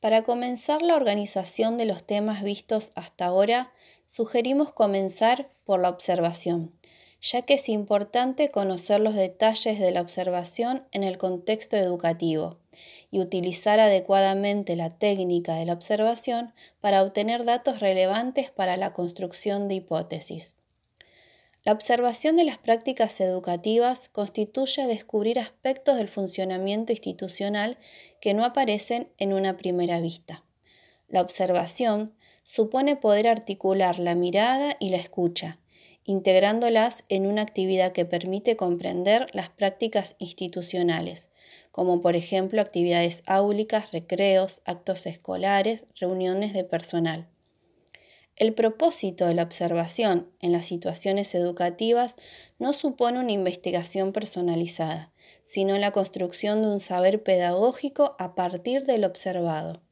Para comenzar la organización de los temas vistos hasta ahora, sugerimos comenzar por la observación, ya que es importante conocer los detalles de la observación en el contexto educativo y utilizar adecuadamente la técnica de la observación para obtener datos relevantes para la construcción de hipótesis. La observación de las prácticas educativas constituye descubrir aspectos del funcionamiento institucional que no aparecen en una primera vista. La observación supone poder articular la mirada y la escucha, integrándolas en una actividad que permite comprender las prácticas institucionales, como por ejemplo actividades áulicas, recreos, actos escolares, reuniones de personal. El propósito de la observación en las situaciones educativas no supone una investigación personalizada, sino la construcción de un saber pedagógico a partir del observado.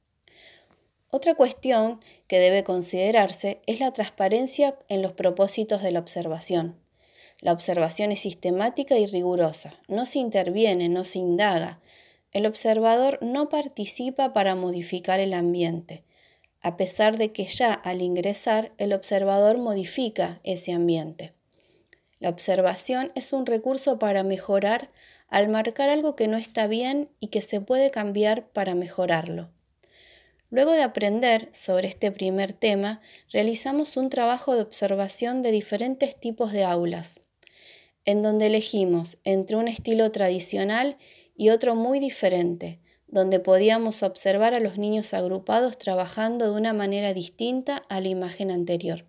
Otra cuestión que debe considerarse es la transparencia en los propósitos de la observación. La observación es sistemática y rigurosa, no se interviene, no se indaga. El observador no participa para modificar el ambiente, a pesar de que ya al ingresar el observador modifica ese ambiente. La observación es un recurso para mejorar al marcar algo que no está bien y que se puede cambiar para mejorarlo. Luego de aprender sobre este primer tema, realizamos un trabajo de observación de diferentes tipos de aulas, en donde elegimos entre un estilo tradicional y otro muy diferente, donde podíamos observar a los niños agrupados trabajando de una manera distinta a la imagen anterior.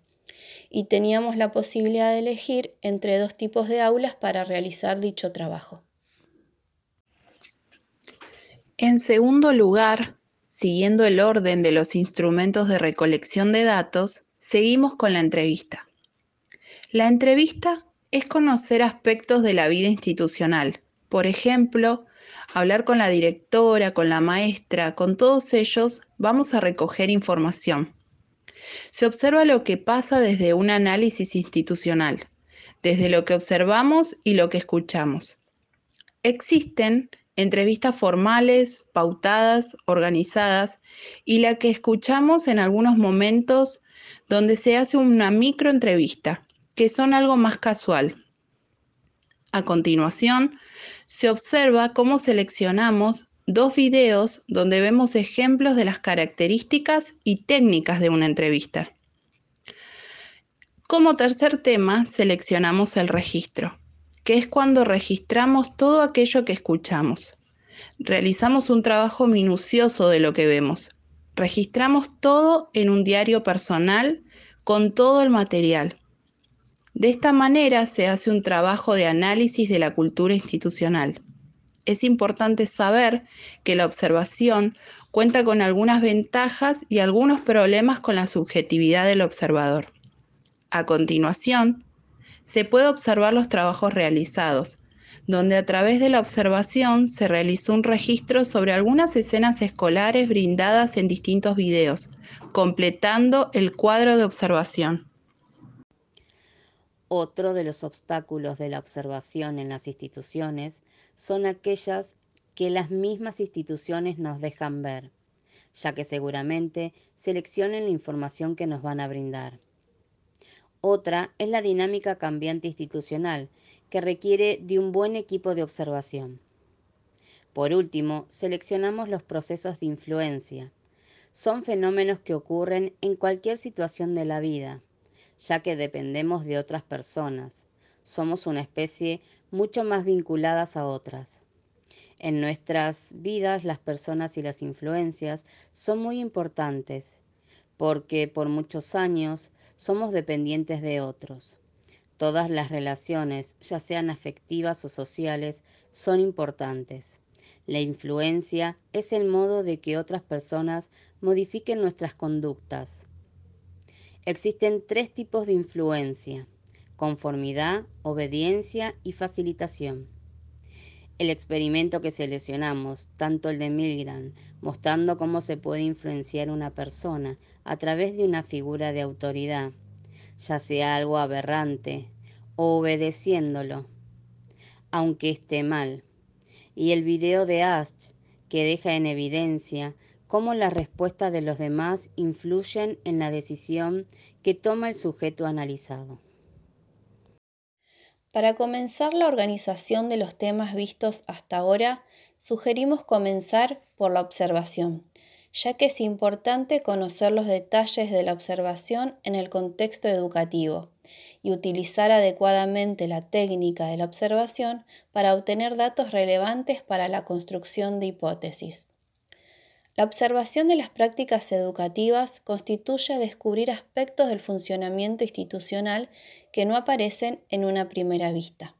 Y teníamos la posibilidad de elegir entre dos tipos de aulas para realizar dicho trabajo. En segundo lugar, siguiendo el orden de los instrumentos de recolección de datos, seguimos con la entrevista. La entrevista es conocer aspectos de la vida institucional, por ejemplo, hablar con la directora, con la maestra, con todos ellos, vamos a recoger información. Se observa lo que pasa desde un análisis institucional, desde lo que observamos y lo que escuchamos. Existen entrevistas formales, pautadas, organizadas y la que escuchamos en algunos momentos donde se hace una microentrevista, que son algo más casual. A continuación, se observa cómo seleccionamos dos videos donde vemos ejemplos de las características y técnicas de una entrevista. Como tercer tema, seleccionamos el registro, que es cuando registramos todo aquello que escuchamos. Realizamos un trabajo minucioso de lo que vemos. Registramos todo en un diario personal con todo el material de esta manera se hace un trabajo de análisis de la cultura institucional. Es importante saber que la observación cuenta con algunas ventajas y algunos problemas con la subjetividad del observador. A continuación, se puede observar los trabajos realizados, donde a través de la observación se realizó un registro sobre algunas escenas escolares brindadas en distintos videos, completando el cuadro de observación. Otro de los obstáculos de la observación en las instituciones son aquellas que las mismas instituciones nos dejan ver, ya que seguramente seleccionen la información que nos van a brindar. Otra es la dinámica cambiante institucional, que requiere de un buen equipo de observación. Por último, seleccionamos los procesos de influencia. Son fenómenos que ocurren en cualquier situación de la vida, ya que dependemos de otras personas. Somos una especie mucho más vinculadas a otras. En nuestras vidas las personas y las influencias son muy importantes porque por muchos años somos dependientes de otros. Todas las relaciones, ya sean afectivas o sociales, son importantes. La influencia es el modo de que otras personas modifiquen nuestras conductas, Existen tres tipos de influencia, conformidad, obediencia y facilitación. El experimento que seleccionamos, tanto el de Milgram, mostrando cómo se puede influenciar una persona a través de una figura de autoridad, ya sea algo aberrante, o obedeciéndolo, aunque esté mal. Y el video de Ash, que deja en evidencia cómo la respuesta de los demás influyen en la decisión que toma el sujeto analizado. Para comenzar la organización de los temas vistos hasta ahora, sugerimos comenzar por la observación, ya que es importante conocer los detalles de la observación en el contexto educativo y utilizar adecuadamente la técnica de la observación para obtener datos relevantes para la construcción de hipótesis. La observación de las prácticas educativas constituye descubrir aspectos del funcionamiento institucional que no aparecen en una primera vista.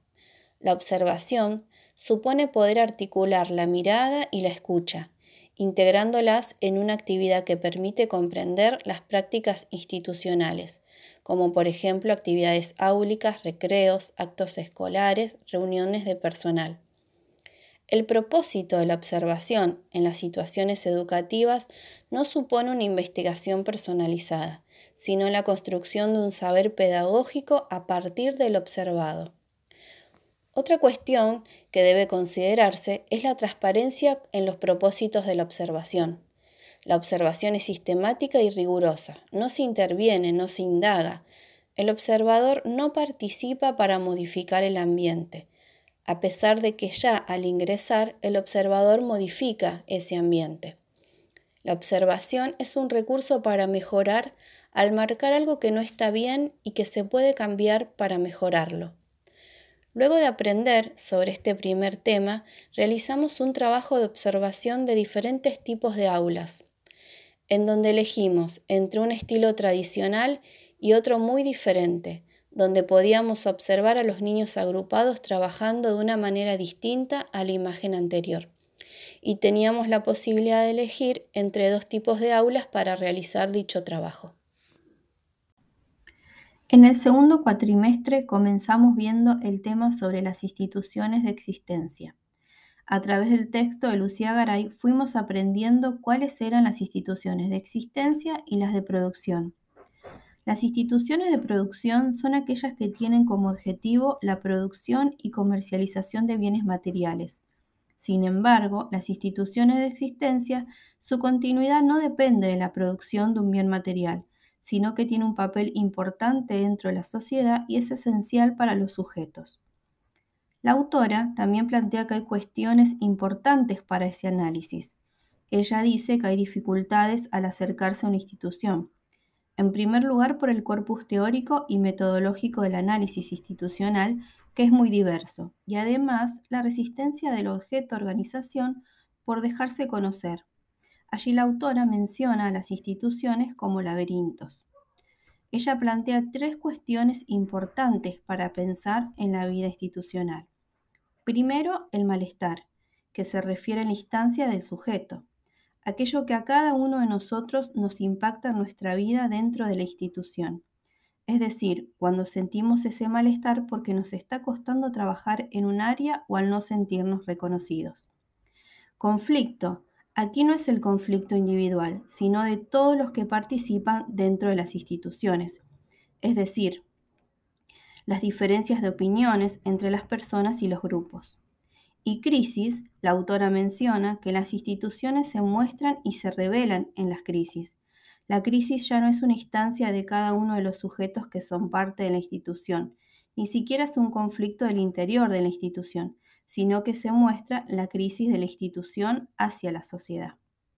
La observación supone poder articular la mirada y la escucha, integrándolas en una actividad que permite comprender las prácticas institucionales, como por ejemplo actividades áulicas, recreos, actos escolares, reuniones de personal. El propósito de la observación en las situaciones educativas no supone una investigación personalizada, sino la construcción de un saber pedagógico a partir del observado. Otra cuestión que debe considerarse es la transparencia en los propósitos de la observación. La observación es sistemática y rigurosa, no se interviene, no se indaga. El observador no participa para modificar el ambiente, a pesar de que ya al ingresar el observador modifica ese ambiente. La observación es un recurso para mejorar al marcar algo que no está bien y que se puede cambiar para mejorarlo. Luego de aprender sobre este primer tema, realizamos un trabajo de observación de diferentes tipos de aulas, en donde elegimos entre un estilo tradicional y otro muy diferente, donde podíamos observar a los niños agrupados trabajando de una manera distinta a la imagen anterior. Y teníamos la posibilidad de elegir entre dos tipos de aulas para realizar dicho trabajo. En el segundo cuatrimestre comenzamos viendo el tema sobre las instituciones de existencia. A través del texto de Lucía Garay fuimos aprendiendo cuáles eran las instituciones de existencia y las de producción las instituciones de producción son aquellas que tienen como objetivo la producción y comercialización de bienes materiales. Sin embargo, las instituciones de existencia, su continuidad no depende de la producción de un bien material, sino que tiene un papel importante dentro de la sociedad y es esencial para los sujetos. La autora también plantea que hay cuestiones importantes para ese análisis. Ella dice que hay dificultades al acercarse a una institución, en primer lugar, por el corpus teórico y metodológico del análisis institucional, que es muy diverso, y además la resistencia del objeto organización por dejarse conocer. Allí la autora menciona a las instituciones como laberintos. Ella plantea tres cuestiones importantes para pensar en la vida institucional. Primero, el malestar, que se refiere a la instancia del sujeto aquello que a cada uno de nosotros nos impacta en nuestra vida dentro de la institución. Es decir, cuando sentimos ese malestar porque nos está costando trabajar en un área o al no sentirnos reconocidos. Conflicto. Aquí no es el conflicto individual, sino de todos los que participan dentro de las instituciones. Es decir, las diferencias de opiniones entre las personas y los grupos y crisis, la autora menciona que las instituciones se muestran y se revelan en las crisis. La crisis ya no es una instancia de cada uno de los sujetos que son parte de la institución, ni siquiera es un conflicto del interior de la institución, sino que se muestra la crisis de la institución hacia la sociedad.